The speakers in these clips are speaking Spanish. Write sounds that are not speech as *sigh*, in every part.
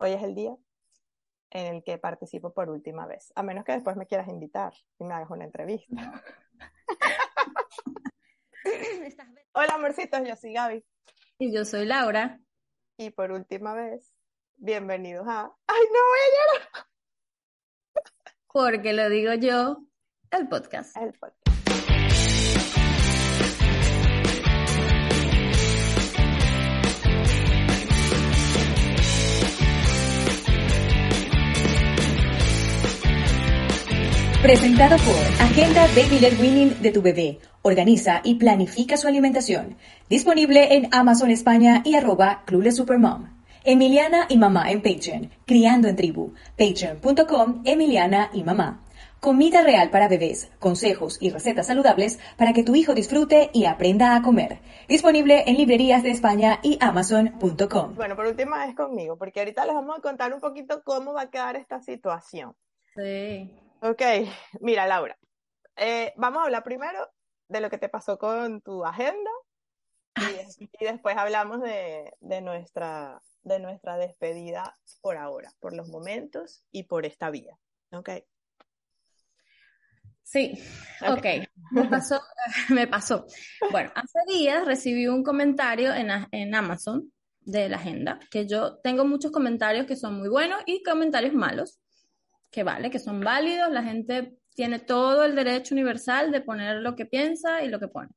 Hoy es el día en el que participo por última vez, a menos que después me quieras invitar y me hagas una entrevista. *laughs* Hola, amorcitos, yo soy Gaby. Y yo soy Laura. Y por última vez, bienvenidos a... ¡Ay, no voy a llorar! Porque lo digo yo, el podcast. El podcast. Presentado por Agenda Baby Led Winning de tu bebé. Organiza y planifica su alimentación. Disponible en Amazon España y arroba Club Supermom. Emiliana y Mamá en Patreon. Criando en Tribu. Patreon.com Emiliana y Mamá. Comida real para bebés, consejos y recetas saludables para que tu hijo disfrute y aprenda a comer. Disponible en librerías de España y Amazon.com. Bueno, por última vez conmigo, porque ahorita les vamos a contar un poquito cómo va a quedar esta situación. Sí. Ok, mira Laura, eh, vamos a hablar primero de lo que te pasó con tu agenda y, y después hablamos de, de, nuestra, de nuestra despedida por ahora, por los momentos y por esta vía. Ok. Sí, ok, okay. Me, pasó, *laughs* me pasó. Bueno, hace días recibí un comentario en, en Amazon de la agenda, que yo tengo muchos comentarios que son muy buenos y comentarios malos que vale, que son válidos, la gente tiene todo el derecho universal de poner lo que piensa y lo que pone.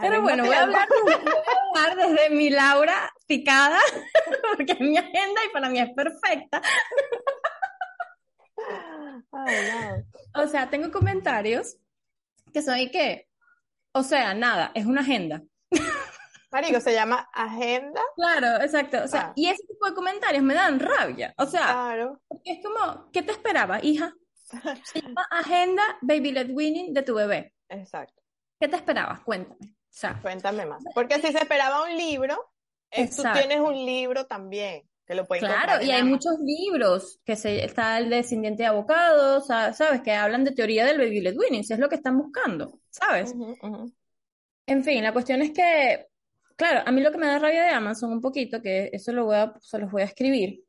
Pero bueno, voy a, hablar, voy a hablar desde mi Laura picada, *laughs* porque es mi agenda y para mí es perfecta. Ay, no. O sea, tengo comentarios que son y que, o sea, nada, es una agenda. Marico, se llama agenda. Claro, exacto. O sea, Ah. y ese tipo de comentarios me dan rabia. O sea, Claro. es como, ¿qué te esperaba, hija? Se *laughs* llama agenda baby led winning de tu bebé. Exacto. ¿Qué te esperabas? Cuéntame. O sea, Cuéntame más. Porque si se esperaba un libro, eh, tú tienes un libro también, que lo puedes claro, y hay muchos libros, que se, está el descendiente de abogados, sa- ¿sabes? Que hablan de teoría del baby led winning, si es lo que están buscando, ¿sabes? En fin, la cuestión es que, claro, a mí lo que me da rabia de Amazon un poquito, que eso lo voy a, se los voy a escribir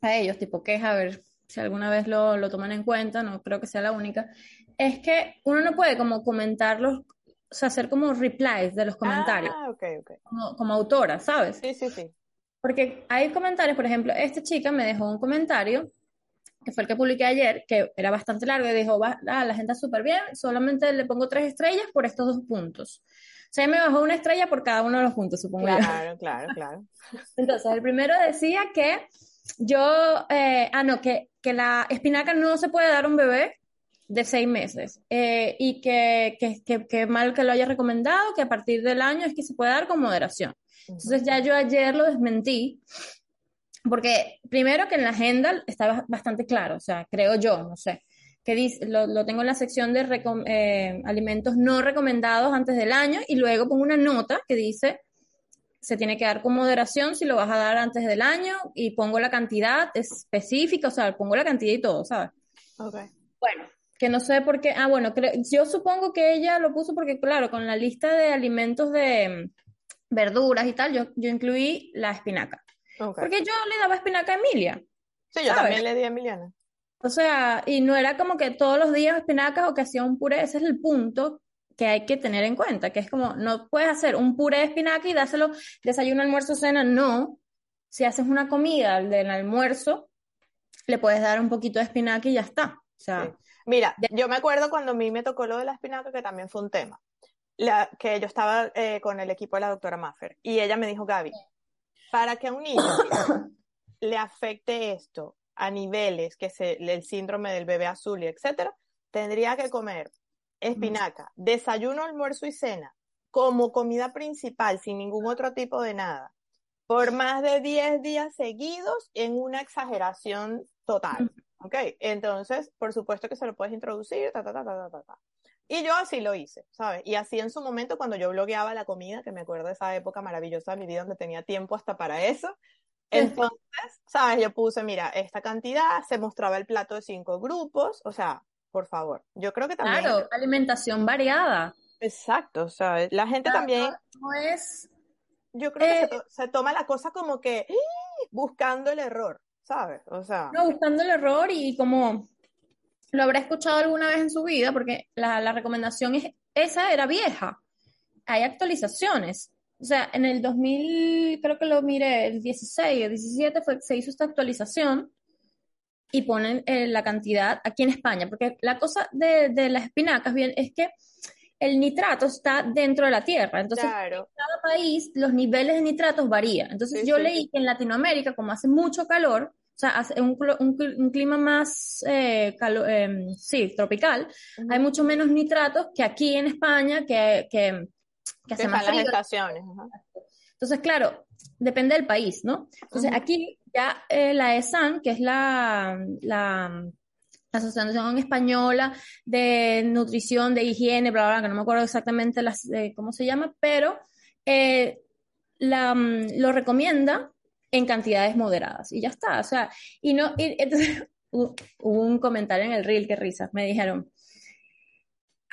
a ellos, tipo queja, a ver si alguna vez lo, lo toman en cuenta, no creo que sea la única, es que uno no puede como comentarlos, o sea, hacer como replies de los comentarios, Ah, ok, ok. como, como autora, ¿sabes? Sí, sí, sí. Porque hay comentarios, por ejemplo, esta chica me dejó un comentario, que fue el que publiqué ayer, que era bastante largo, y dijo, ah, la gente está súper bien, solamente le pongo tres estrellas por estos dos puntos. O sea, me bajó una estrella por cada uno de los puntos, supongo yo. Claro, claro, claro. *laughs* Entonces, el primero decía que yo, eh, ah, no, que, que la espinaca no se puede dar a un bebé de seis meses eh, y que, que, que, que mal que lo haya recomendado, que a partir del año es que se puede dar con moderación. Entonces ya yo ayer lo desmentí, porque primero que en la agenda estaba bastante claro, o sea, creo yo, no sé, que dice, lo, lo tengo en la sección de eh, alimentos no recomendados antes del año y luego pongo una nota que dice se tiene que dar con moderación si lo vas a dar antes del año y pongo la cantidad específica, o sea, pongo la cantidad y todo, ¿sabes? Ok. Bueno, que no sé por qué, ah, bueno, yo supongo que ella lo puso porque, claro, con la lista de alimentos de mm, verduras y tal, yo, yo incluí la espinaca. ok. Porque yo le daba espinaca a Emilia. Sí, yo ¿sabes? también le di a Emiliana. O sea, y no era como que todos los días espinacas o que hacía un puré, ese es el punto que hay que tener en cuenta, que es como, no puedes hacer un puré de espinaca y dárselo desayuno, almuerzo, cena, no. Si haces una comida del almuerzo, le puedes dar un poquito de espinaca y ya está. O sea, Sí. Mira, yo me acuerdo cuando a mí me tocó lo de la espinaca, que también fue un tema. La, que yo estaba eh, con el equipo de la doctora Maffer y ella me dijo, Gaby, para que a un niño *coughs* le afecte esto a niveles que el síndrome del bebé azul y etcétera, tendría que comer espinaca, desayuno, almuerzo y cena como comida principal, sin ningún otro tipo de nada, por más de 10 días seguidos en una exageración total. ¿Ok? Entonces, por supuesto que se lo puedes introducir, ta, ta, ta, ta, ta, ta, ta. Y yo así lo hice, ¿sabes? Y así en su momento, cuando yo blogueaba la comida, que me acuerdo de esa época maravillosa de mi vida donde tenía tiempo hasta para eso, entonces, ¿sabes? Yo puse, mira, esta cantidad, se mostraba el plato de cinco grupos, o sea, por favor, yo creo que también... claro, alimentación variada. Exacto, ¿sabes? La gente también... no- es, yo creo que Eh, se, to- se toma la cosa como que ¡ih! buscando el error, ¿sabes? O sea, No, buscando el error y como lo habrá escuchado alguna vez en su vida, porque la, la recomendación es, esa era vieja. Hay actualizaciones. O sea, en el 2000, creo que lo miré, el 16, el 17 fue, se hizo esta actualización y ponen eh, la cantidad aquí en España, porque la cosa de, de las espinacas bien es que el nitrato está dentro de la tierra, entonces claro, cada país los niveles de nitratos varían. Entonces Sí, yo sí, leí que en Latinoamérica, como hace mucho calor, o sea, hace un, un un clima más, eh, calo- em, sí, tropical, Ujú. hay mucho menos nitratos que aquí en España, que, que, que hace que más están las frío. estaciones. ajá. Entonces, claro, depende del país, ¿no? Entonces, aquí ya eh, la ESAN, que es la, la Asociación Española de Nutrición, de Higiene, bla, bla, bla, que no me acuerdo exactamente las, eh, cómo se llama, pero eh, la, mm, lo recomienda en cantidades moderadas y ya está. O sea, y no, y, entonces, *laughs* hubo un comentario en el reel, qué risa, me dijeron,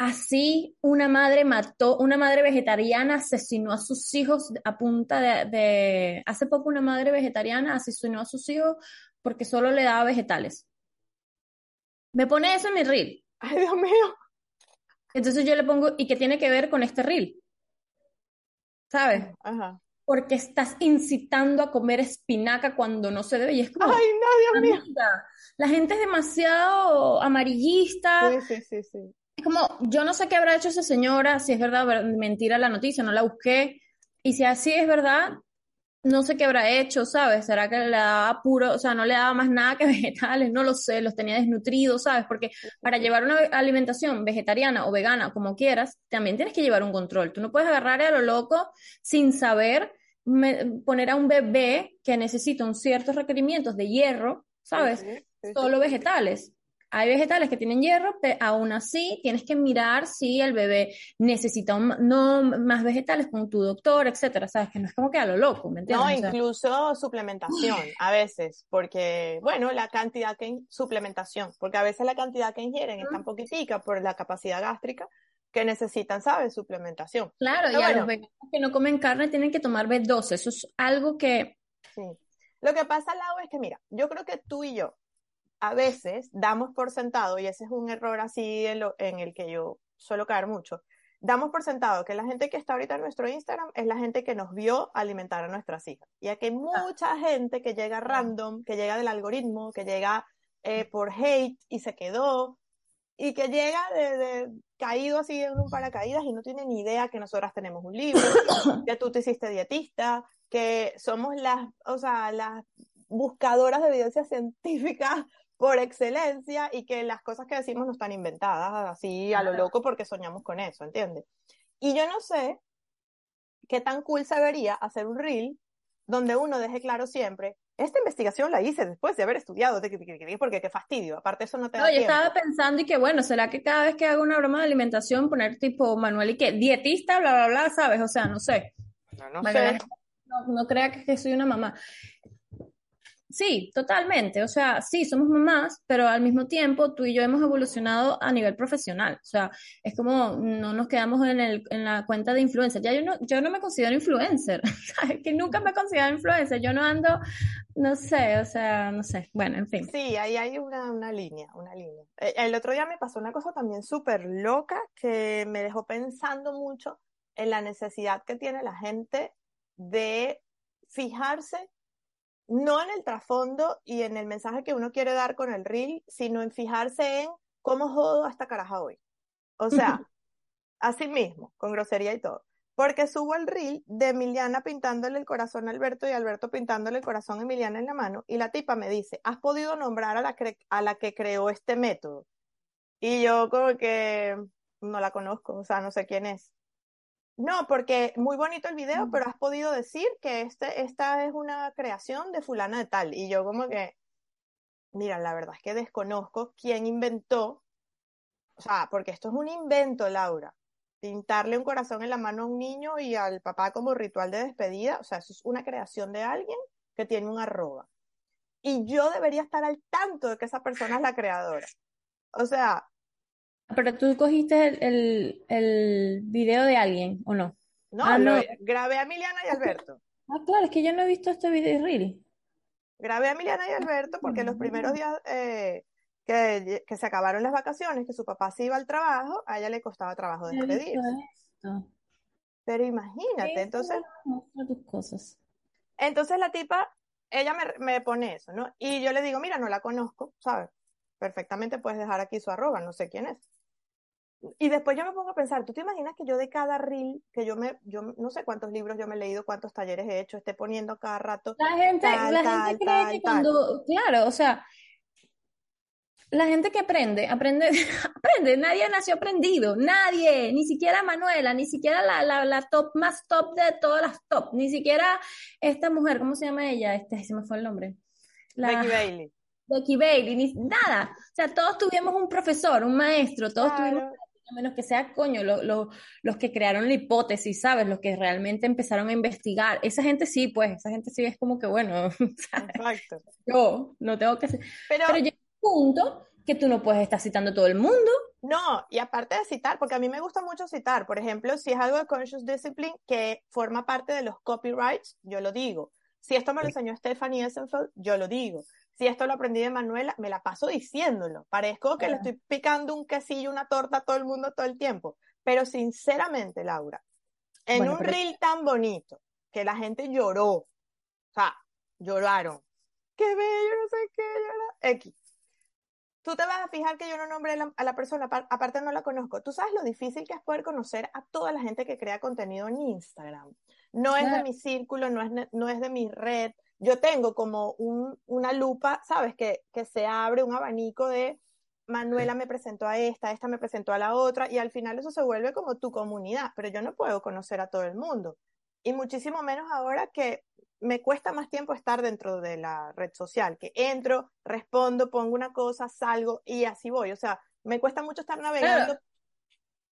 Así una madre mató, una madre vegetariana asesinó a sus hijos a punta de, de- Hace poco una madre vegetariana asesinó a sus hijos porque solo le daba vegetales. Me pone eso en mi reel. Ay, Dios mío. Entonces yo le pongo, ¿y qué tiene que ver con este reel? ¿Sabes? Ajá. Porque estás incitando a comer espinaca cuando no se debe. Y es como, Ay, no, Dios mío. la gente es demasiado amarillista. Sí, sí, sí, sí. Como, yo no sé qué habrá hecho esa señora, si es verdad o mentira la noticia, no la busqué. Y si así es verdad, no sé qué habrá hecho, ¿sabes? ¿Será que le daba puro, o sea, no le daba más nada que *laughs* vegetales? No lo sé, los tenía desnutridos, ¿sabes? Porque para llevar una alimentación vegetariana o vegana, como quieras, también tienes que llevar un control. Tú no puedes agarrar a lo loco sin saber me- poner a un bebé que necesita un ciertos requerimientos de hierro, ¿sabes? Solo vegetales. Hay vegetales que tienen hierro, pero aún así tienes que mirar si el bebé necesita un- no más vegetales con tu doctor, etcétera, ¿sabes? Que no es como que a lo loco, ¿me entiendes? No, O sea, incluso suplementación a veces, porque, bueno, la cantidad que, suplementación, porque a veces la cantidad que ingieren es tan poquitica por la capacidad gástrica que necesitan, ¿sabes? Suplementación. claro, y Pero a bueno. los veganos que no comen carne tienen que tomar B12. Eso es algo que Sí. Lo que pasa, Lau, es que, mira, yo creo que tú y yo a veces damos por sentado, y ese es un error así en, lo- en el que yo suelo caer mucho, damos por sentado que la gente que está ahorita en nuestro Instagram es la gente que nos vio alimentar a nuestras hijas. Y aquí hay mucha gente que llega random, que llega del algoritmo, que llega eh, por hate y se quedó, y que llega de, de- caído así en un paracaídas y no tiene ni idea que nosotras tenemos un libro, *coughs* que tú te hiciste dietista, que somos las, o sea, las buscadoras de evidencia científica por excelencia y que las cosas que decimos no están inventadas así a lo loco porque soñamos con eso, ¿entiendes? Y yo no sé qué tan cool se vería hacer un reel donde uno deje claro siempre, esta investigación la hice después de haber estudiado, porque qué fastidio, aparte eso no te da No, yo tiempo. estaba pensando y que bueno, ¿será que cada vez que hago una broma de alimentación poner tipo Manuel y que dietista, bla, bla, bla, ¿sabes? O sea, no sé. No, no sé. no, no crea que, que soy una mamá. Sí, totalmente. O sea, sí, somos mamás, pero al mismo tiempo tú y yo hemos evolucionado a nivel profesional. O sea, es como no nos quedamos en, el, en la cuenta de influencer. Ya yo no, yo no me considero influencer. *laughs* Que nunca me he considerado influencer. Yo no ando, no sé, o sea, no sé. Bueno, en fin. Sí, ahí hay una, una línea, una línea. Eh, El otro día me pasó una cosa también súper loca que me dejó pensando mucho en la necesidad que tiene la gente de fijarse no en el trasfondo y en el mensaje que uno quiere dar con el reel, sino en fijarse en cómo jodo a esta caraja hoy. O sea, *laughs* así mismo, con grosería y todo. Porque subo el reel de Emiliana pintándole el corazón a Alberto y Alberto pintándole el corazón a Emiliana en la mano y la tipa me dice, ¿has podido nombrar a la, cre- a la que creó este método? Y yo como que no la conozco, o sea, no sé quién es. No, porque muy bonito el video, pero has podido decir que este, esta es una creación de fulana de tal. Y yo como que, mira, la verdad es que desconozco quién inventó, o sea, porque esto es un invento, Laura. Pintarle un corazón en la mano a un niño y al papá como ritual de despedida, o sea, eso es una creación de alguien que tiene un arroba. Y yo debería estar al tanto de que esa persona es la creadora. O sea, Pero tú cogiste el, el, el video de alguien, ¿o no? No, Ah, lo- no. grabé a Emiliana y Alberto. Ah, claro, es que yo no he visto este video reel. Grabé a Emiliana y Alberto porque los primeros días eh, que, que se acabaron las vacaciones, que su papá se iba al trabajo, a ella le costaba trabajo despedirse. Pero imagínate, entonces, muestra tus cosas. entonces la tipa, ella me, me pone eso, ¿no? Y yo le digo, mira, no la conozco, ¿sabes? Perfectamente puedes dejar aquí su arroba, no sé quién es. Y después yo me pongo a pensar, ¿tú te imaginas que yo de cada reel, que yo me, yo no sé cuántos libros yo me he leído, cuántos talleres he hecho, esté poniendo cada rato, La gente, Tal, la tal, gente cree tal, que cuando, claro, o sea, la gente que aprende, aprende, *laughs* aprende, nadie nació aprendido, nadie, ni siquiera Manuela, ni siquiera la, la, la top más top de todas las top, ni siquiera esta mujer, ¿cómo se llama ella? Este, se me fue el nombre. La, Becky Bailey. Becky Bailey, ni nada. O sea, todos tuvimos un profesor, un maestro, todos tuvimos Claro. A menos que sea coño, lo- lo- los que crearon la hipótesis, ¿sabes? Los que realmente empezaron a investigar. Esa gente sí, pues, esa gente sí es como que, bueno, *laughs* Exacto. yo no tengo que... hacer- Pero Pero llega un punto que tú no puedes estar citando a todo el mundo. no, y aparte de citar, porque a mí me gusta mucho citar, por ejemplo, si es algo de conscious discipline que forma parte de los copyrights, yo lo digo. Si esto me lo enseñó Stephanie Essenfeld, yo lo digo. Si esto lo aprendí de Manuela, me la paso diciéndolo. Parezco que le estoy picando un quesillo, una torta a todo el mundo todo el tiempo. Pero sinceramente, Laura, en Bueno, un pero- reel tan bonito, que la gente lloró, o sea, lloraron. Qué bello, no sé qué, llora. X. Tú te vas a fijar que yo no nombré la- a la persona, apar- aparte no la conozco. Tú sabes lo difícil que es poder conocer a toda la gente que crea contenido en Instagram. No es de mi círculo, no es, no es de mi red. Yo tengo como un, una lupa, ¿sabes? Que, que se abre un abanico de Manuela me presentó a esta, esta me presentó a la otra, y al final eso se vuelve como tu comunidad, pero yo no puedo conocer a todo el mundo. Y muchísimo menos ahora que me cuesta más tiempo estar dentro de la red social, que entro, respondo, pongo una cosa, salgo y así voy. O sea, me cuesta mucho estar navegando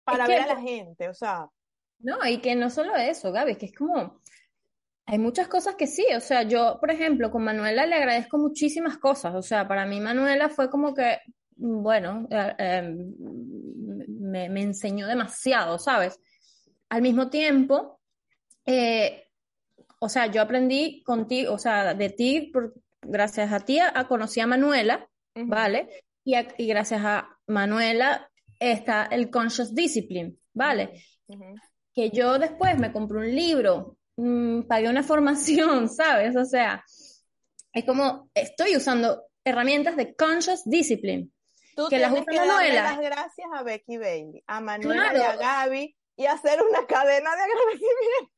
para ver a la gente. O sea, No, y que no solo eso, Gaby, que es como, hay muchas cosas que sí, o sea, yo, por ejemplo, con Manuela le agradezco muchísimas cosas, o sea, para mí Manuela fue como que, bueno, eh, eh, me, me enseñó demasiado, ¿sabes? Al mismo tiempo, eh, o sea, yo aprendí contigo, o sea, de ti, por- gracias a ti, a, conocí a Manuela, ujú, ¿vale? Y, a- y gracias a Manuela está el Conscious Discipline, ¿vale? que yo después me compré un libro, mm, pagué una *laughs* formación, ¿sabes? O sea, es como estoy usando herramientas de conscious discipline. Tú Que las usa que Manuela. las gracias a Becky Bailey, a Manuela y a Claro. Gaby y hacer una cadena de agradecimiento.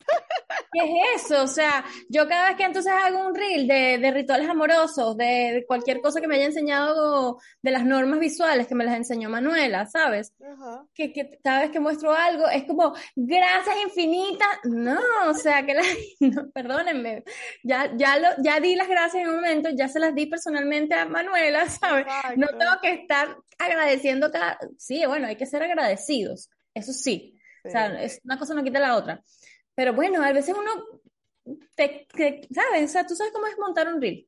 ¿Qué es eso? O sea, yo cada vez que entonces hago un reel de, de rituales amorosos, de, de cualquier cosa que me haya enseñado de las normas visuales que me las enseñó Manuela, ¿sabes? Ajá. que, que cada vez que muestro algo es como, gracias infinitas. No, o sea, que la, *laughs* no, perdónenme, ya, ya, lo, ya di las gracias en un momento, ya se las di personalmente a Manuela, ¿sabes? No tengo que estar agradeciendo cada... Sí, bueno, hay que ser agradecidos, eso sí. O sea, Sí. es, una cosa no quita la otra. Pero bueno, a veces uno, te, te- ¿sabes? O sea, tú sabes cómo es montar un reel.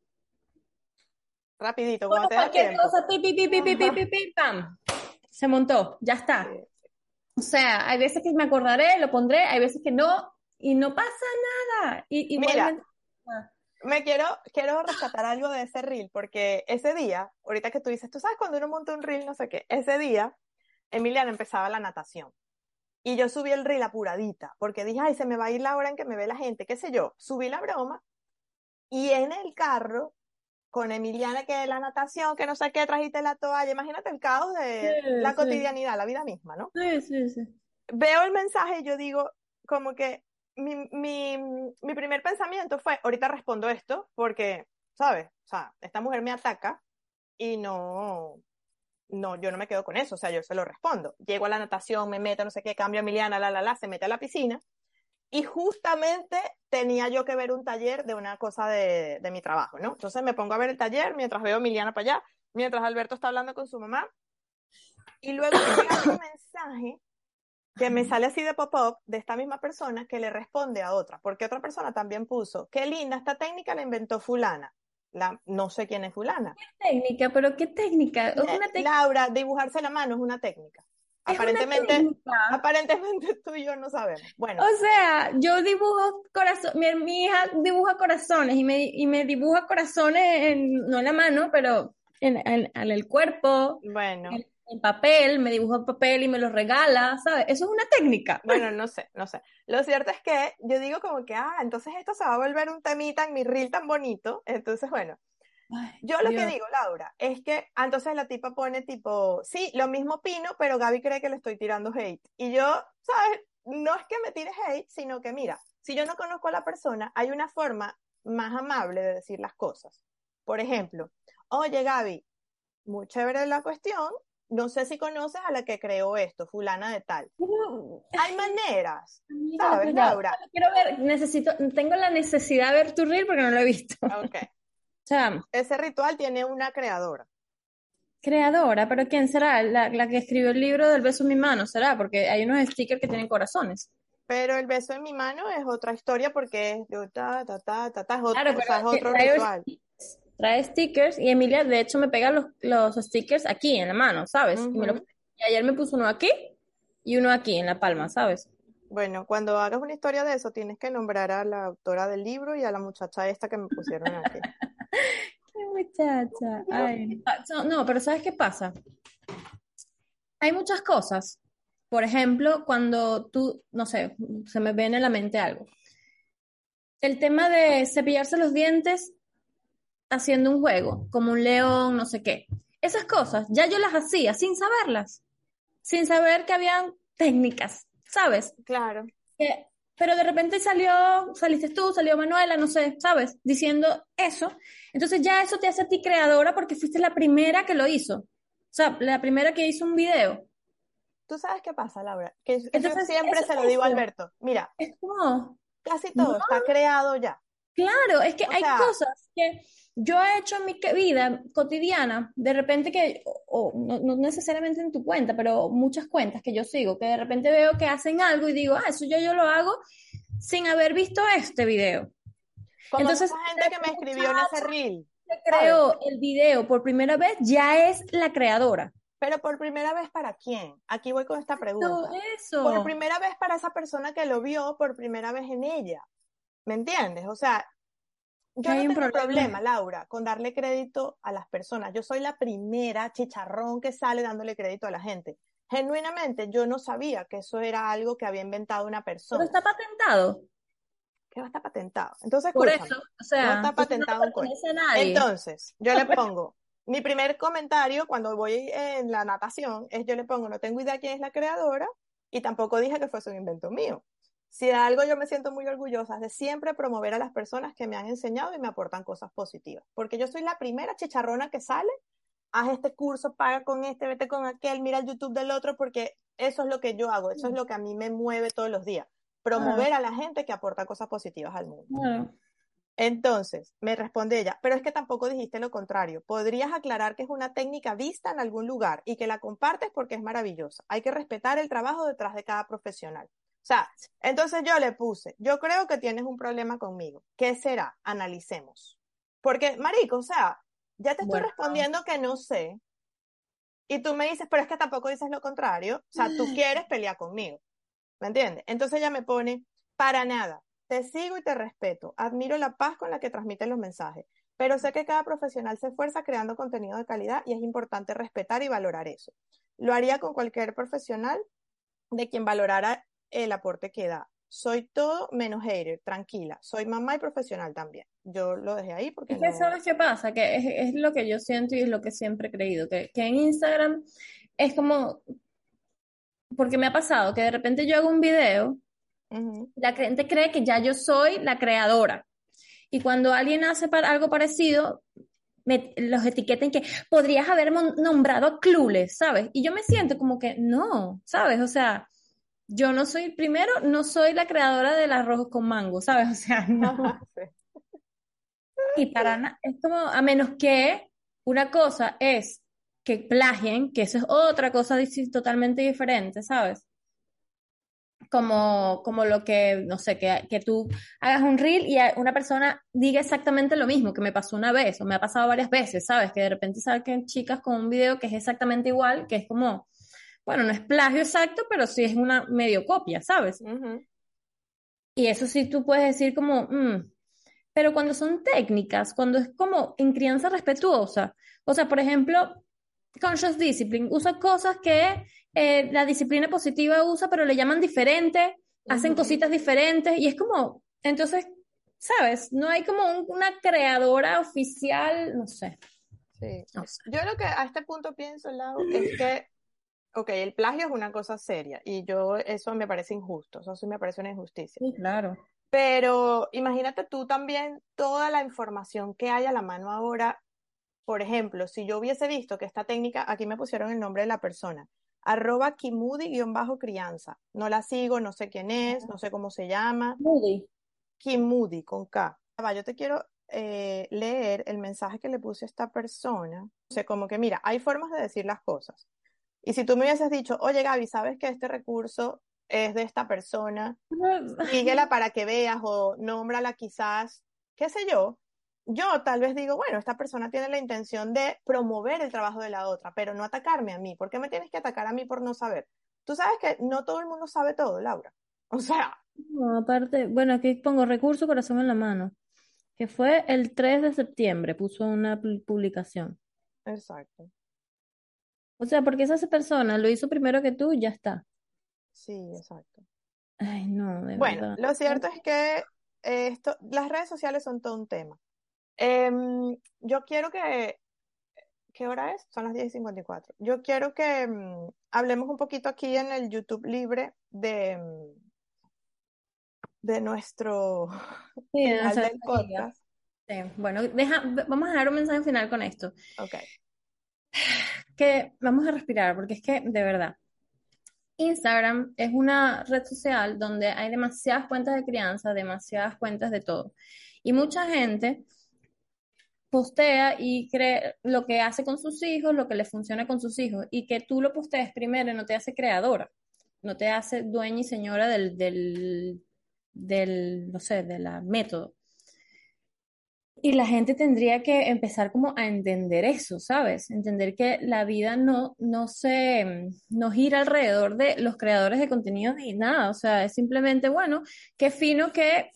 Rapidito, Bueno, cuando te da cualquier tiempo. cosa, pi, pi, pi, pi, pam, se montó, ya está. Sí. O sea, hay veces que me acordaré, lo pondré, hay veces que no, y no pasa nada. Y, Mira, igualmente, ah, Me quiero, quiero rescatar algo de ese reel, porque ese día, ahorita que tú dices, tú sabes cuando uno monta un reel, no sé qué, ese día, Emiliana empezaba la natación. Y yo subí el reel apuradita, porque dije, ay, se me va a ir la hora en que me ve la gente, qué sé yo. Subí la broma, y en el carro, con Emiliana, que la natación, que no sé qué, trajiste la toalla, imagínate el caos de Sí, la sí. cotidianidad, la vida misma, ¿no? sí, sí, sí. veo el mensaje y yo digo, como que mi, mi, mi primer pensamiento fue, ahorita respondo esto, porque, ¿sabes? O sea, esta mujer me ataca y no, no, yo no me quedo con eso, o sea, yo se lo respondo. Llego a la natación, me meto, no sé qué, cambio a Emiliana, la, la, la, se mete a la piscina. Y justamente tenía yo que ver un taller de una cosa de, mi trabajo, ¿no? Entonces me pongo a ver el taller mientras veo a Emiliana para allá, mientras Alberto está hablando con su mamá. Y luego llega otro mensaje que me sale así de pop-up de esta misma persona que le responde a otra, porque otra persona también puso, qué linda, esta técnica la inventó fulana. La, no sé quién es fulana. Técnica, pero ¿qué técnica? Es Eh, una. Laura, dibujarse la mano es una técnica. Aparentemente, aparentemente *laughs* tú y yo no sabemos. Bueno. O sea, yo dibujo corazón, mi, hija dibuja corazones y me, y me dibuja corazones en, no en la mano, pero en, en, el cuerpo. Bueno. En, papel, me dibuja en papel y me lo regala, ¿sabes? Eso es una técnica. Bueno, no sé, no sé. Lo cierto es que yo digo como que, ah, entonces esto se va a volver un temita en mi reel tan bonito. Entonces, bueno, yo lo que digo, Laura, es que entonces la tipa pone tipo, sí, lo mismo opino, pero Gaby cree que le estoy tirando hate. Y yo, ¿sabes? No es que me tires hate, sino que mira, si yo no conozco a la persona, hay una forma más amable de decir las cosas. Por ejemplo, oye Gaby, muy chévere la cuestión, no sé si conoces a la que creó esto, fulana de tal. Hay maneras, ¿sabes, Laura? Quiero ver, necesito, tengo la necesidad de ver tu reel porque no lo he visto. Ok. *laughs* O sea, ese ritual tiene una creadora. Creadora, pero ¿quién será? La, que escribió el libro del beso en mi mano, ¿será? Porque hay unos stickers que tienen corazones. Pero el beso en mi mano es otra historia porque es, ta, ta, ta, ta, es otro, otro ritual. Trae stickers y Emilia, de hecho, me pega los, los stickers aquí en la mano, ¿sabes? y, ayer me puso uno aquí y uno aquí en la palma, ¿sabes? Bueno, cuando hagas una historia de eso, tienes que nombrar a la autora del libro y a la muchacha esta que me pusieron aquí. *laughs* Qué muchacha. No, pero ¿sabes qué pasa? Hay muchas cosas. Por ejemplo, cuando tú, no sé, se me viene a la mente algo. El tema de cepillarse los dientes haciendo un juego, como un león, no sé qué. Esas cosas ya yo las hacía sin saberlas, sin saber que habían técnicas, ¿sabes? Claro. pero de repente salió, saliste tú, salió Manuela, no sé, ¿sabes? Diciendo eso. Entonces ya eso te hace a ti creadora porque fuiste la primera que lo hizo. O sea, la primera que hizo un video. ¿Tú sabes qué pasa, Laura? Que Entonces, siempre se lo digo a Alberto. Mira, es como, casi todo está creado ya. Claro, es que hay cosas que yo he hecho en mi vida cotidiana, de repente que, o, no, necesariamente en tu cuenta, pero muchas cuentas que yo sigo, que de repente veo que hacen algo y digo, ah, eso yo, yo lo hago sin haber visto este video. Como Entonces, esa gente que me escribió en ese reel. Que creó el video por primera vez, ya es la creadora. Pero por primera vez para quién? Aquí voy con esta pregunta. eso. Por primera vez para esa persona que lo vio por primera vez en ella. ¿Me entiendes? O sea, yo no tengo problema. Laura, con darle crédito a las personas. Yo soy la primera chicharrón que sale dándole crédito a la gente. Genuinamente, yo no sabía que eso era algo que había inventado una persona. Pero está patentado. ¿Qué va a estar patentado? Entonces, por eso, o sea, no está patentado un Entonces, yo le *laughs* pongo, mi primer comentario cuando voy en la natación es yo le pongo, no tengo idea quién es la creadora y tampoco dije que fuese un invento mío. Si de algo yo me siento muy orgullosa es de siempre promover a las personas que me han enseñado y me aportan cosas positivas, porque yo soy la primera chicharrona que sale, haz este curso, paga con este, vete con aquel, mira el YouTube del otro, porque eso es lo que yo hago, eso es lo que a mí me mueve todos los días, promover a la gente que aporta cosas positivas al mundo. Entonces, me responde ella, pero es que tampoco dijiste lo contrario. Podrías aclarar que es una técnica vista en algún lugar y que la compartes porque es maravillosa. Hay que respetar el trabajo detrás de cada profesional. O sea, entonces yo le puse, yo creo que tienes un problema conmigo. ¿Qué será? Analicemos. Porque, marico, o sea, ya te estoy respondiendo que no sé. Y tú me dices, pero es que tampoco dices lo contrario. O sea, tú quieres pelear conmigo. ¿Me entiendes? Entonces ella me pone, para nada. Te sigo y te respeto. Admiro la paz con la que transmiten los mensajes. Pero sé que cada profesional se esfuerza creando contenido de calidad y es importante respetar y valorar eso. Lo haría con cualquier profesional de quien valorara el aporte que da. Soy todo menos hater, tranquila. Soy mamá y profesional también. Yo lo dejé ahí porque... Es que sabes qué pasa, que es, lo que yo siento y es lo que siempre he creído, que, en Instagram es como... Porque me ha pasado que de repente yo hago un video, la gente cree que ya yo soy la creadora. Y cuando alguien hace algo parecido, me, los etiqueten que podrías haber nombrado a Clules, ¿sabes? Y yo me siento como que no, ¿sabes? O sea, yo no soy, primero, no soy la creadora del arroz con mango, ¿sabes? *laughs* O sea, no. Y para nada, es como, a menos que una cosa es que plagien, que eso es otra cosa totalmente diferente, ¿sabes? Como, como lo que, no sé, que, que tú hagas un reel y una persona diga exactamente lo mismo, que me pasó una vez o me ha pasado varias veces, ¿sabes? Que de repente salgan chicas con un video que es exactamente igual, que es como, bueno, no es plagio exacto, pero sí es una medio copia, ¿sabes? Ujú. Y eso sí tú puedes decir como, mm. Pero cuando son técnicas, cuando es como en crianza respetuosa, o sea, por ejemplo, Conscious Discipline usa cosas que eh, la disciplina positiva usa, pero le llaman diferente, hacen Ujú. cositas diferentes, y es como, entonces, ¿sabes? No hay como un- una creadora oficial, no sé. Sí. No sé. Yo lo que a este punto pienso, Lau, es que, ok, el plagio es una cosa seria y yo eso me parece injusto, eso sí me parece una injusticia. Sí, claro. Pero imagínate tú también toda la información que hay a la mano ahora. Por ejemplo, si yo hubiese visto que esta técnica, aquí me pusieron el nombre de la persona, arroba kimudi-crianza. No la sigo, no sé quién es, no sé cómo se llama. Moody. Kimudi con K. Va, yo te quiero eh, leer el mensaje que le puse a esta persona. O sea, como que mira, hay formas de decir las cosas. Y si tú me hubieses dicho, oye Gaby, ¿sabes que este recurso es de esta persona? *laughs* Síguela para que veas o nómbrala quizás, qué sé yo. Yo tal vez digo, bueno, esta persona tiene la intención de promover el trabajo de la otra, pero no atacarme a mí. ¿Por qué me tienes que atacar a mí por no saber? Tú sabes que no todo el mundo sabe todo, Laura. *laughs* O sea, No, aparte, bueno, aquí pongo recurso corazón en la mano, que fue el 3 de septiembre, puso una pu- publicación. exacto. O sea, porque esa persona lo hizo primero que tú, ya está. Sí, exacto. Ay, no, de Bueno, verdad. lo cierto es que esto, las redes sociales son todo un tema. Em, yo quiero que, ¿qué hora es? Son las 10 y 54. Yo quiero que mm, hablemos un poquito aquí en el YouTube libre de, mm, de nuestro *laughs* Sí, del amiga. podcast. Sí, bueno, deja, vamos a dar un mensaje final con esto. Ok. Vamos a respirar, porque es que, de verdad, Instagram es una red social donde hay demasiadas cuentas de crianza, demasiadas cuentas de todo. Y mucha gente postea y cree lo que hace con sus hijos, lo que le funciona con sus hijos, y que tú lo postees primero no te hace creadora, no te hace dueña y señora del, del, del, no sé, del método. Y la gente tendría que empezar como a entender eso, ¿sabes? Entender que la vida no, no se, no gira alrededor de los creadores de contenido ni nada. O sea, es simplemente, bueno, qué fino que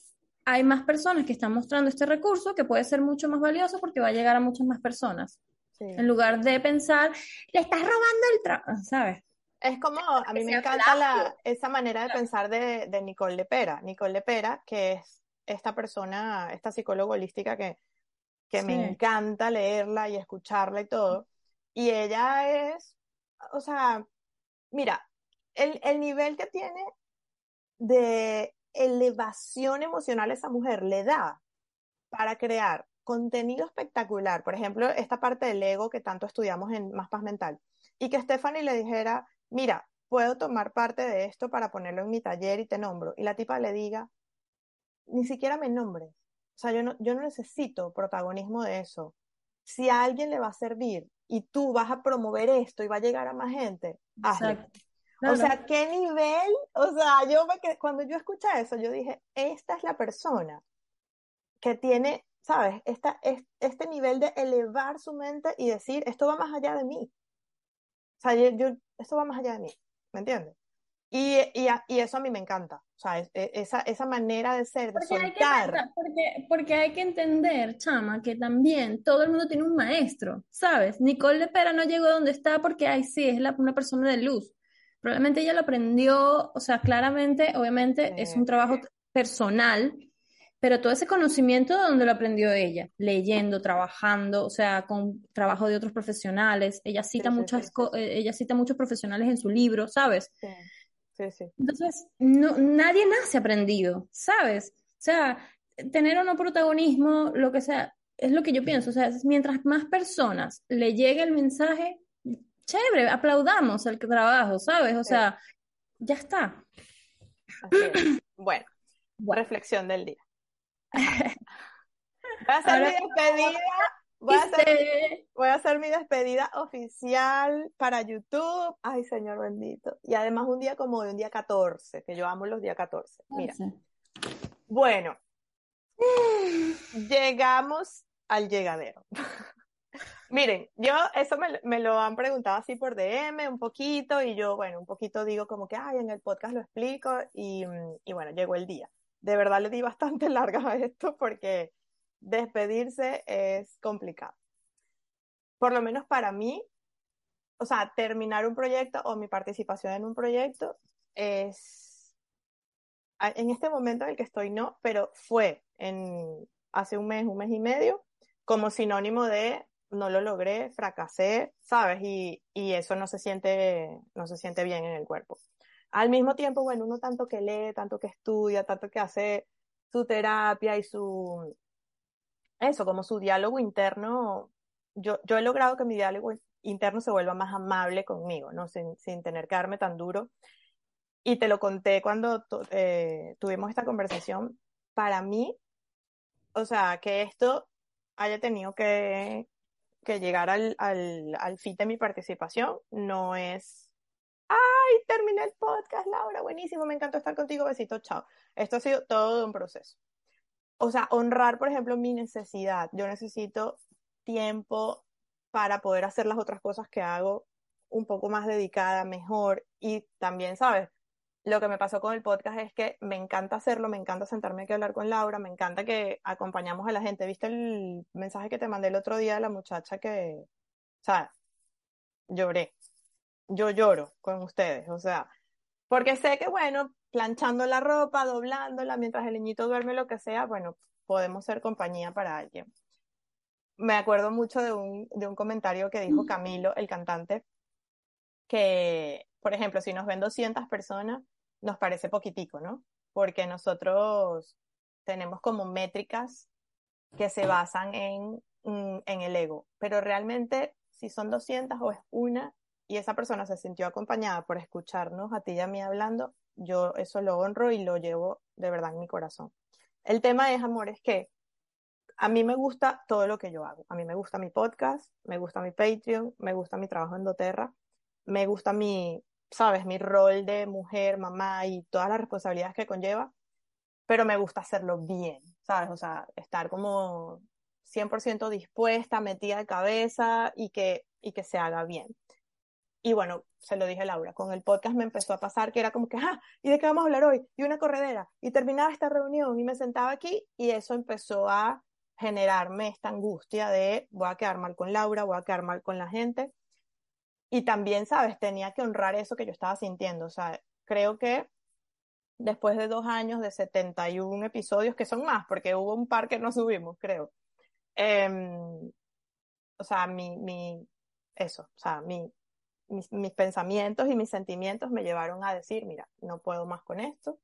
hay más personas que están mostrando este recurso que puede ser mucho más valioso porque va a llegar a muchas más personas. Sí. En lugar de pensar, le estás robando el trabajo, ¿sabes? Es como, a mí me encanta la, esa manera de pensar de, de Nicole Lepera. Nicole Lepera, que es esta persona, esta psicóloga holística que, que me encanta leerla y escucharla y todo. Y ella es, o sea, mira, el, el nivel que tiene de elevación emocional esa mujer le da para crear contenido espectacular. Por ejemplo, esta parte del ego que tanto estudiamos en Más Paz Mental. Y que Stephanie le dijera, mira, puedo tomar parte de esto para ponerlo en mi taller y te nombro. Y la tipa le diga, ni siquiera me nombres. O sea, yo no, yo no necesito protagonismo de eso. Si a alguien le va a servir y tú vas a promover esto y va a llegar a más gente, hazlo. Exacto. O sea, ¿qué nivel? O sea, yo me cuando yo escuché eso, yo dije, esta es la persona que tiene, ¿sabes? Esta, es- este nivel de elevar su mente y decir, esto va más allá de mí. O sea, yo, yo- esto va más allá de mí, ¿me entiendes? Y, y, y eso a mí me encanta. O sea, es- e- esa, esa manera de ser, de Porque hay que soltar. porque, porque hay que entender, chama, que también todo el mundo tiene un maestro, ¿sabes? Nicole Lepera no llegó donde está porque, ay, sí, es la- una persona de luz. Probablemente ella lo aprendió, o sea, claramente, obviamente, es Sí. un trabajo personal, pero todo ese conocimiento, ¿de dónde lo aprendió ella? Leyendo, trabajando, o sea, con trabajo de otros profesionales. Ella cita Sí, muchas, sí. eh, ella cita muchos profesionales en su libro, ¿sabes? Sí, sí. Entonces, no, nadie nace aprendido, ¿sabes? O sea, tener o no protagonismo, lo que sea, es lo que yo pienso. O sea, mientras más personas le llegue el mensaje, chévere, aplaudamos el trabajo, ¿sabes? O Sí. sea, ya está. Así es. Bueno, Bueno, reflexión del día. *laughs* Voy a Ahora mi despedida. Voy a hacer ¿viste? Voy a hacer mi despedida oficial para YouTube. Ay, Señor bendito. Y además un día como de un día 14, que yo amo los días 14. Mira, bueno, *sighs* llegamos al llegadero. *laughs* Miren, yo eso me, me, lo han preguntado así por DM un poquito y yo, bueno, un poquito digo como que, ay, en el podcast lo explico y, y bueno, llegó el día. De verdad le di bastante *laughs* larga a esto porque despedirse es complicado. Por lo menos para mí, o sea, terminar un proyecto o mi participación en un proyecto es, en este momento en el que estoy no, pero fue en, hace un mes, un mes y medio, como sinónimo de no lo logré, fracasé, ¿sabes? Y, y eso no se siente, no se siente bien en el cuerpo. Al mismo tiempo, bueno, uno tanto que lee, tanto que estudia, tanto que hace su terapia y su, eso, como su diálogo interno, yo, yo he logrado que mi diálogo interno se vuelva más amable conmigo, ¿no? Sin, sin tener que darme tan duro. Y te lo conté cuando eh, tuvimos esta conversación. Para mí, o sea, que esto haya tenido que, que llegar al, al, al fin de mi participación no es, ay, terminé el podcast, Laura, buenísimo, me encantó estar contigo, besito, chao. Esto ha sido todo un proceso. O sea, honrar, por ejemplo, mi necesidad. Yo necesito tiempo para poder hacer las otras cosas que hago un poco más dedicada, mejor. Y también, ¿sabes? lo que me pasó con el podcast es que me encanta hacerlo, me encanta sentarme aquí a hablar con Laura, me encanta que acompañamos a la gente. ¿Viste el mensaje que te mandé el otro día de la muchacha que, o sea, lloré? Yo lloro con ustedes, o sea, porque sé que, bueno, planchando la ropa, doblándola, mientras el niñito duerme, lo que sea, bueno, podemos ser compañía para alguien. Me acuerdo mucho de un, de un comentario que dijo Camilo, el cantante, que, por ejemplo, si nos ven 200 personas, nos parece poquitico, ¿no? Porque nosotros tenemos como métricas que se basan en, en el ego, pero realmente si son 200 o es una y esa persona se sintió acompañada por escucharnos a ti y a mí hablando, yo eso lo honro y lo llevo de verdad en mi corazón. El tema es, amor, es que a mí me gusta todo lo que yo hago. A mí me gusta mi podcast, me gusta mi Patreon, me gusta mi trabajo en doTERRA, me gusta mi, sabes, mi rol de mujer, mamá y todas las responsabilidades que conlleva, pero me gusta hacerlo bien, ¿sabes? O sea, estar como 100% dispuesta, metida de cabeza y que, y que se haga bien. Y bueno, se lo dije a Laura, con el podcast me empezó a pasar que era como que, ah, ¿y de qué vamos a hablar hoy? Y una corredera. Y terminaba esta reunión y me sentaba aquí y eso empezó a generarme esta angustia de voy a quedar mal con Laura, voy a quedar mal con la gente y también, ¿sabes? Tenía que honrar eso que yo estaba sintiendo. O sea, creo que después de dos años de 71 episodios, que son más, porque hubo un par que no subimos, creo. Em, o sea, mi, mi, eso, o sea, mi, mis, pensamientos y mis sentimientos me llevaron a decir, mira, no puedo más con esto,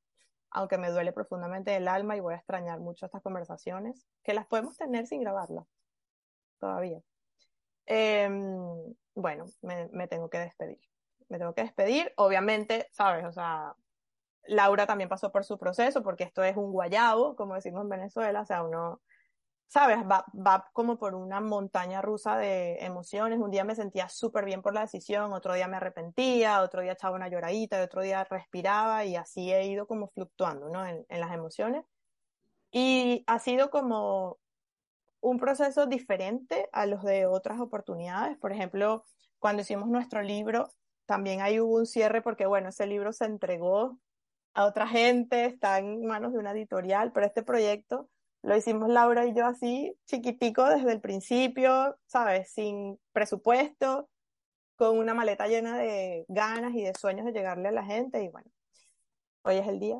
aunque me duele profundamente el alma y voy a extrañar mucho estas conversaciones, que las podemos tener sin grabarlas, todavía. Eh, bueno, me, me, tengo que despedir. Me tengo que despedir. Obviamente, sabes, o sea, Laura también pasó por su proceso, porque esto es un guayabo, como decimos en Venezuela, o sea, uno, sabes, va, va como por una montaña rusa de emociones. Un día me sentía súper bien por la decisión, otro día me arrepentía, otro día echaba una lloradita, y otro día respiraba y así he ido como fluctuando, ¿no? En, en las emociones. Y ha sido como un proceso diferente a los de otras oportunidades. Por ejemplo, cuando hicimos nuestro libro, también ahí hubo un cierre porque, bueno, ese libro se entregó a otra gente, está en manos de una editorial, pero este proyecto lo hicimos Laura y yo así, chiquitico desde el principio, ¿sabes? Sin presupuesto, con una maleta llena de ganas y de sueños de llegarle a la gente y bueno, hoy es el día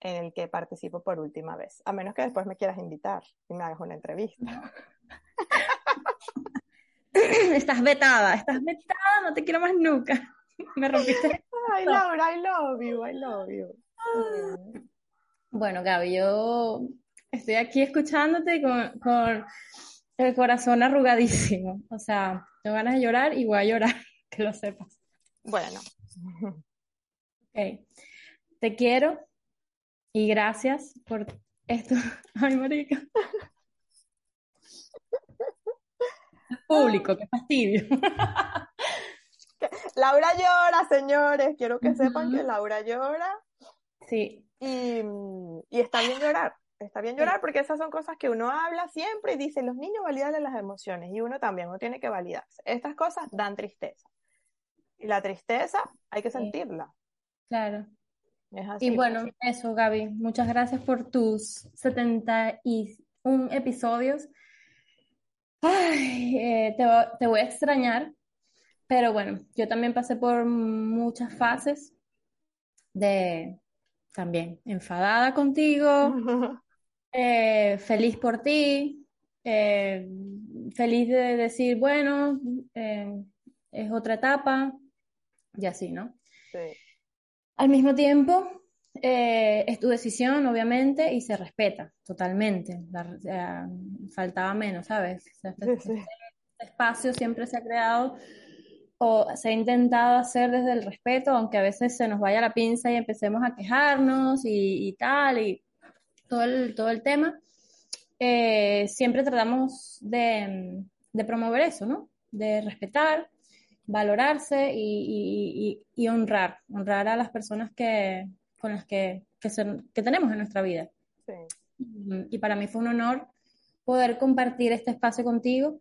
en el que participo por última vez, a menos que después me quieras invitar y me hagas una entrevista. *laughs* estás vetada, estás vetada, no te quiero más nunca. *laughs* Me rompiste. Ay, Laura, I love you, I love you. Bueno, Gaby, yo estoy aquí escuchándote con, con el corazón arrugadísimo. O sea, tengo ganas de llorar y voy a llorar, *laughs* que lo sepas. Bueno. Ok. Te quiero, y gracias por esto. *laughs* Ay, marica. Público, qué fastidio. *laughs* Laura llora, señores. Quiero que sepan que Laura llora. Sí. Y, y está bien llorar. Está bien llorar porque esas son cosas que uno habla siempre y dice, los niños validan las emociones y uno también, uno tiene que validarse. Estas cosas dan tristeza. Y la tristeza hay que sentirla. Claro. y bueno, eso, Gaby. Muchas gracias por tus 71 episodios. Ay, eh, te, te voy a extrañar, pero bueno, yo también pasé por muchas fases de también enfadada contigo, *laughs* eh, feliz por ti, eh, feliz de decir, bueno, es otra etapa, y así, ¿no? Sí. Al mismo tiempo, eh, es tu decisión, obviamente, y se respeta totalmente. faltaba menos, ¿sabes? este, este, espacio siempre se ha creado o se ha intentado hacer desde el respeto, aunque a veces se nos vaya la pinza y empecemos a quejarnos y, tal, y todo el, todo el tema. Eh, siempre tratamos de, de promover eso, ¿no? De respetar, valorarse y, honrar, honrar a las personas que, con las que, que, tenemos en nuestra vida. Y para mí fue un honor poder compartir este espacio contigo.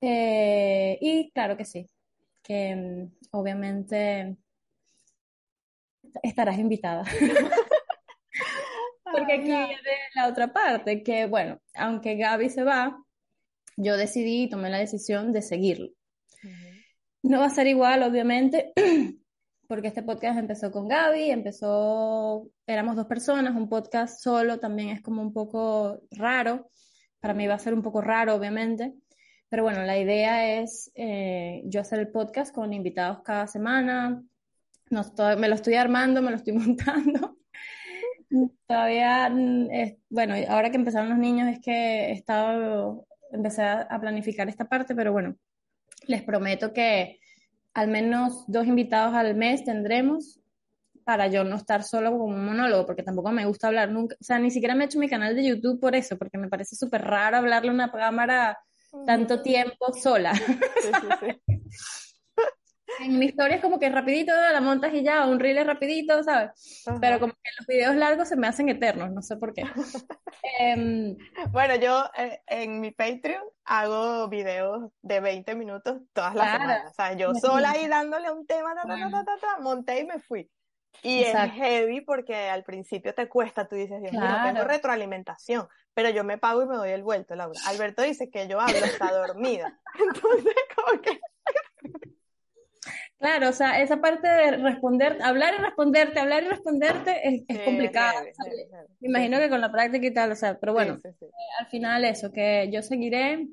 Eh, y claro que sí, que mm, obviamente estarás invitada. *laughs* Porque aquí viene la otra parte, que bueno, aunque Gaby se va, yo decidí y tomé la decisión de seguirlo. No va a ser igual, obviamente, *clears throat* porque este podcast empezó con Gaby, empezó, éramos dos personas, un podcast solo también es como un poco raro, para mí va a ser un poco raro, obviamente, pero bueno, la idea es eh, yo hacer el podcast con invitados cada semana, no, me lo estoy armando, me lo estoy *laughs* montando. Todavía, mm, bueno, ahora que empezaron los niños es que he estado, empecé a planificar esta parte, pero bueno, les prometo que al menos dos invitados al mes tendremos para yo no estar solo como un monólogo, porque tampoco me gusta hablar nunca, o sea, ni siquiera me he hecho mi canal de YouTube por eso, porque me parece súper raro hablarle a una cámara tanto tiempo sola. *laughs* en mi historia es como que rapidito la montas y ya, un reel es rapidito, ¿sabes? Pero como que los videos largos se me hacen eternos, no sé por qué. Em, *laughs* bueno, yo eh, en mi Patreon hago videos de 20 minutos todas las semanas. O sea, yo sola ahí dándole un tema, monté y me fui. Y es heavy porque al principio te cuesta, tú dices, Dios mío, no tengo retroalimentación, pero yo me pago y me doy el vuelto, Laura. Alberto dice que yo hablo hasta dormida. *laughs* Entonces, como que Claro, o sea, esa parte de responder, hablar y responderte, hablar y responderte es, es complicado. Me imagino que con la práctica y tal, o sea, pero bueno, eh, al final eso, que yo seguiré,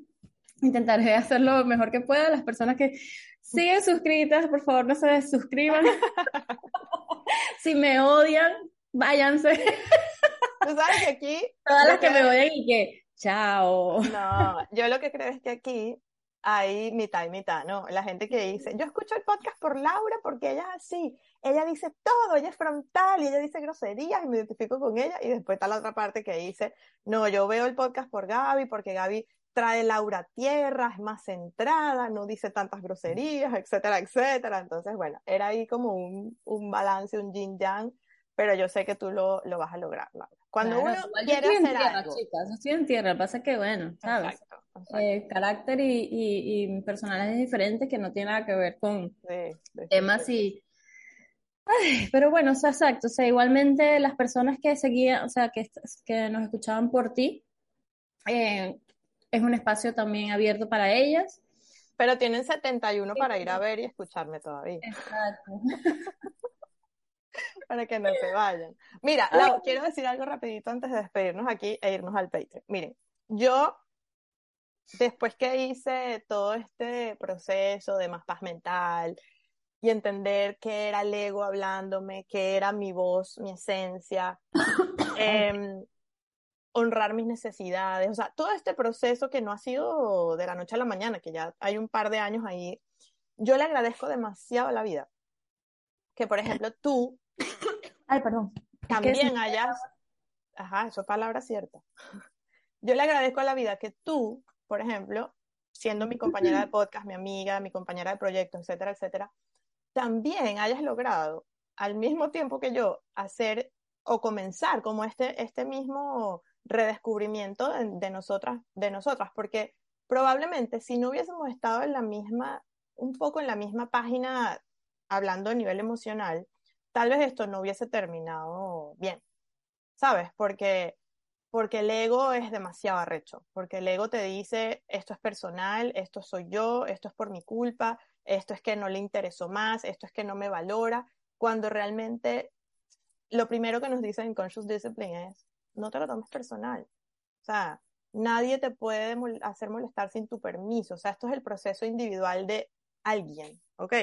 intentaré *laughs* hacer lo mejor que pueda. Las personas que siguen suscritas, por favor, no se desuscriban. *laughs* si me odian, váyanse. Tú sabes que aquí... Todas las que me odian y que, chao. No, yo lo que creo es que aquí hay mitad y mitad, ¿no? La gente que dice, yo escucho el podcast por Laura porque ella es así, ella dice todo, ella es frontal y ella dice groserías y me identifico con ella. Y después está la otra parte que dice, no, yo veo el podcast por Gaby porque Gaby trae Laura a tierra, es más centrada, no dice tantas groserías, etcétera, etcétera. Entonces, bueno, era ahí como un, un balance, un yin yang, pero yo sé que tú lo, lo vas a lograr, Laura. Cuando uno quiere hacer tierra, algo. Chicas, yo estoy en tierra, pasa es que, bueno, ¿sabes? Eh, carácter y, y, personalidades diferentes que no tiene nada que ver con temas y... pero bueno, o sea, exacto, o sea, igualmente las personas que seguían, o sea, que, que nos escuchaban por ti, eh, es un espacio también abierto para ellas. Pero tienen 71 para ir a ver y escucharme todavía. Exacto. *laughs* para que no se vayan. Mira, quiero decir algo rapidito antes de despedirnos aquí e irnos al Patreon. Miren, yo después que hice todo este proceso de más paz mental y entender qué era el ego hablándome, qué era mi voz, mi esencia, *coughs* em, honrar mis necesidades, o sea, todo este proceso que no ha sido de la noche a la mañana, que ya hay un par de años ahí, yo le agradezco demasiado a la vida. Que, por ejemplo, tú... *coughs* Ay, perdón. También hayas... Ajá, eso es palabra cierta. Yo le agradezco a la vida que tú por ejemplo, siendo mi compañera de podcast, mi amiga, mi compañera de proyecto, etcétera, etcétera, también hayas logrado al mismo tiempo que yo hacer o comenzar como este, este mismo redescubrimiento de, de nosotras, de nosotras, porque probablemente si no hubiésemos estado en la misma, un poco en la misma página hablando a nivel emocional, tal vez esto no hubiese terminado bien, ¿sabes? Porque, porque el ego es demasiado arrecho, porque el ego te dice, esto es personal, esto soy yo, esto es por mi culpa, esto es que no le interesó más, esto es que no me valora, cuando realmente lo primero que nos dice en Conscious Discipline es, no te lo tomes personal. O sea, nadie te puede hacer molestar sin tu permiso. O sea, esto es el proceso individual de alguien, ¿ok?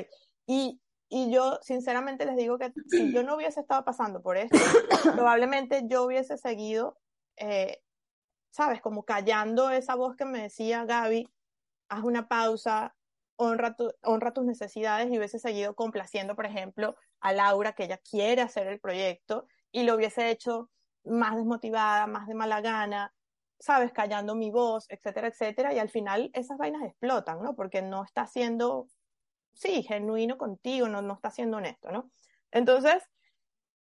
Y, y yo sinceramente les digo que si yo *clears throat* no hubiese estado pasando por esto, *clears throat* probablemente yo hubiese seguido, eh, ¿sabes? Como callando esa voz que me decía, Gaby, haz una pausa, honra, tu, honra tus necesidades y hubiese seguido complaciendo, por ejemplo, a Laura, que ella quiere hacer el proyecto, y lo hubiese hecho más desmotivada, más de mala gana, sabes, callando mi voz, etcétera, etcétera, y al final esas vainas explotan, ¿no? Porque no está siendo, sí, genuino contigo, no, no está siendo honesto, ¿no? Entonces,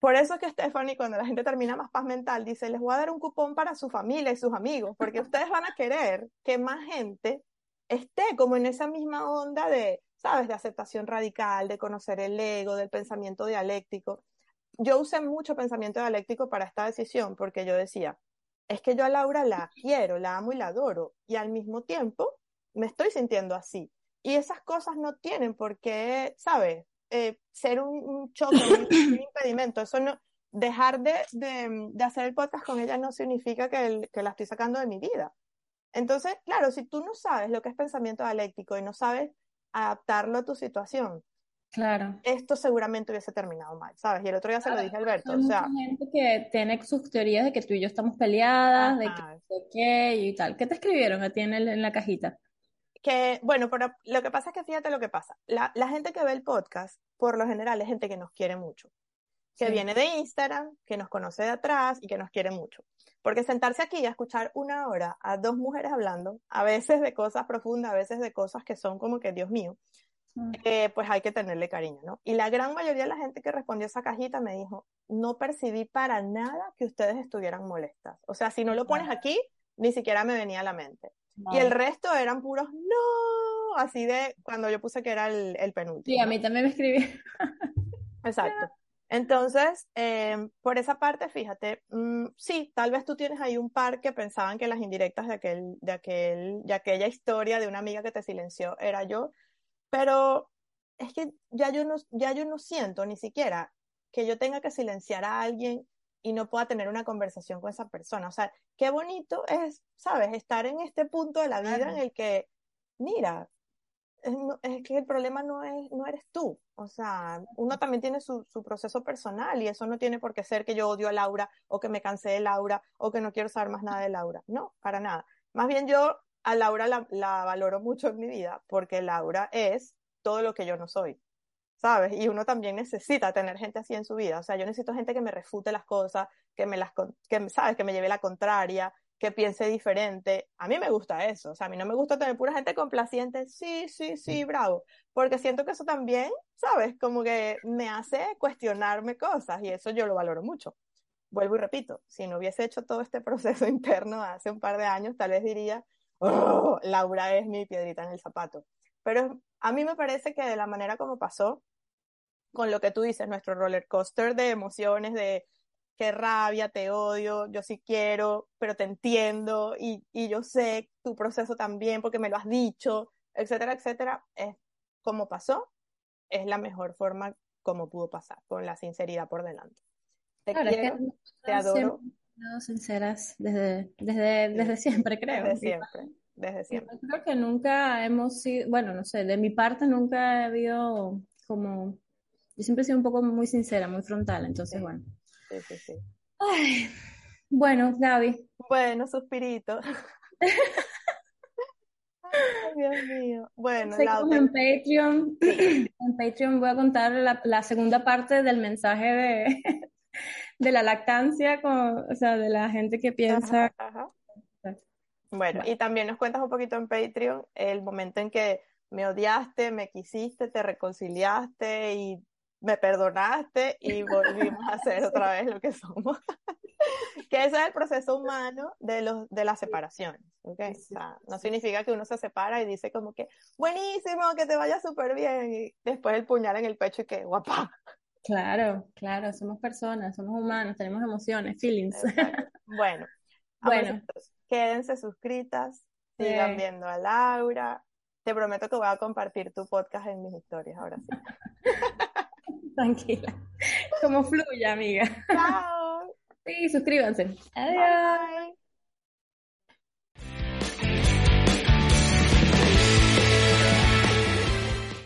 por eso es que Stephanie, cuando la gente termina más paz mental, dice, les voy a dar un cupón para su familia y sus amigos, porque *laughs* ustedes van a querer que más gente esté como en esa misma onda de, sabes, de aceptación radical, de conocer el ego, del pensamiento dialéctico. Yo usé mucho pensamiento dialéctico para esta decisión porque yo decía, es que yo a Laura la *laughs* quiero, la amo y la adoro, y al mismo tiempo me estoy sintiendo así. Y esas cosas no tienen por qué, ¿sabes? Eh, ser un, *laughs* choque, un, impedimento. Eso no, dejar de, de, de, hacer el podcast con ella no significa que, el, que la estoy sacando de mi vida. Entonces, claro, si tú no sabes lo que es pensamiento dialéctico y no sabes adaptarlo a tu situación, Claro. Esto seguramente hubiese terminado mal, ¿sabes? Y el otro día se lo dije a Alberto. Hay o sea, gente que tiene sus teorías de que tú y yo estamos peleadas, de que, qué y tal. ¿Qué te escribieron a ti en, el, en, la cajita? Que, bueno, pero lo que pasa es que fíjate lo que pasa. La, la, gente que ve el podcast, por lo general, es gente que nos quiere mucho. Que sí. viene de Instagram, que nos conoce de atrás y que nos quiere mucho. Porque sentarse aquí a escuchar una hora a dos mujeres hablando, a veces de cosas profundas, a veces de cosas que son como que, Dios mío, eh, pues hay que tenerle cariño, ¿no? Y la gran mayoría de la gente que respondió esa cajita me dijo, no percibí para nada que ustedes estuvieran molestas. O sea, si no lo pones aquí, ni siquiera me venía a la mente. Y el resto eran puros, no, así de cuando yo puse que era el, el penúltimo. Sí, a mí también me escribí. *laughs* Exacto. Entonces, eh, por esa parte, fíjate, mmm, sí, tal vez tú tienes ahí un par que pensaban que las indirectas de aquel, de aquel, de aquella historia de una amiga que te silenció era yo, pero es que ya yo no, ya yo no siento ni siquiera que yo tenga que silenciar a alguien y no pueda tener una conversación con esa persona. O sea, qué bonito es, ¿sabes? Estar en este punto de la vida en el que, mira, es, es, que el problema no, es, no eres tú. O sea, uno también tiene su, su, proceso personal y eso no tiene por qué ser que yo odio a Laura o que me cansé de Laura o que no quiero saber más nada de Laura. No, para nada. Más bien yo a Laura la, la, valoro mucho en mi vida porque Laura es todo lo que yo no soy, ¿sabes? Y uno también necesita tener gente así en su vida. O sea, yo necesito gente que me refute las cosas, que me las, que, ¿sabes? Que me lleve la contraria, que piense diferente. A mí me gusta eso. O sea, a mí no me gusta tener pura gente complaciente. Sí, sí, sí, bravo. Porque siento que eso también, ¿sabes? Como que me hace cuestionarme cosas y eso yo lo valoro mucho. Vuelvo y repito, si no hubiese hecho todo este *laughs* proceso interno hace un par de años, tal vez diría, oh, Laura es mi piedrita en el zapato. Pero a mí me parece que de la manera como pasó, con lo que tú dices, nuestro roller coaster de emociones, de qué rabia, te odio, yo sí quiero, pero te entiendo y, y yo sé tu proceso también porque me lo has dicho, etcétera, etcétera, es como pasó, es la mejor forma como pudo pasar, con la sinceridad por delante. Te claro, quiero, es que te adoro. Sinceras desde, desde, desde siempre, creo. Desde siempre, desde siempre. Yo creo que nunca hemos sido, bueno, no sé, de mi parte nunca he habido como, yo siempre he sido un poco muy sincera, muy frontal, entonces Sí. bueno. Sí, sí, sí. Ay, bueno, Gaby, Bueno, suspirito. Ay, Dios mío. Bueno, seguimos Lau, en Patreon. *clears throat* En Patreon voy a contar la, la segunda parte del mensaje de, *laughs* de la lactancia, con, o sea, de la gente que piensa. Ajá, ajá. Bueno, y también nos cuentas un poquito en Patreon el momento en que me odiaste, me quisiste, te reconciliaste y me perdonaste y volvimos a ser otra vez lo que somos. *laughs* que ese es el proceso humano de, los, de las separaciones, ¿okay? o sea, no significa que uno se separa y dice como que, buenísimo, que te vaya súper bien, y después el puñal en el pecho y que, guapa. Claro, claro, somos personas, somos humanos, tenemos emociones, feelings. Bueno, *laughs* bueno. quédense suscritas, sigan viendo a Laura. Te prometo que voy a compartir tu podcast en mis historias ahora sí. *laughs* *laughs* Tranquila. Como fluya, amiga. Chao. Sí, suscríbanse. Adiós.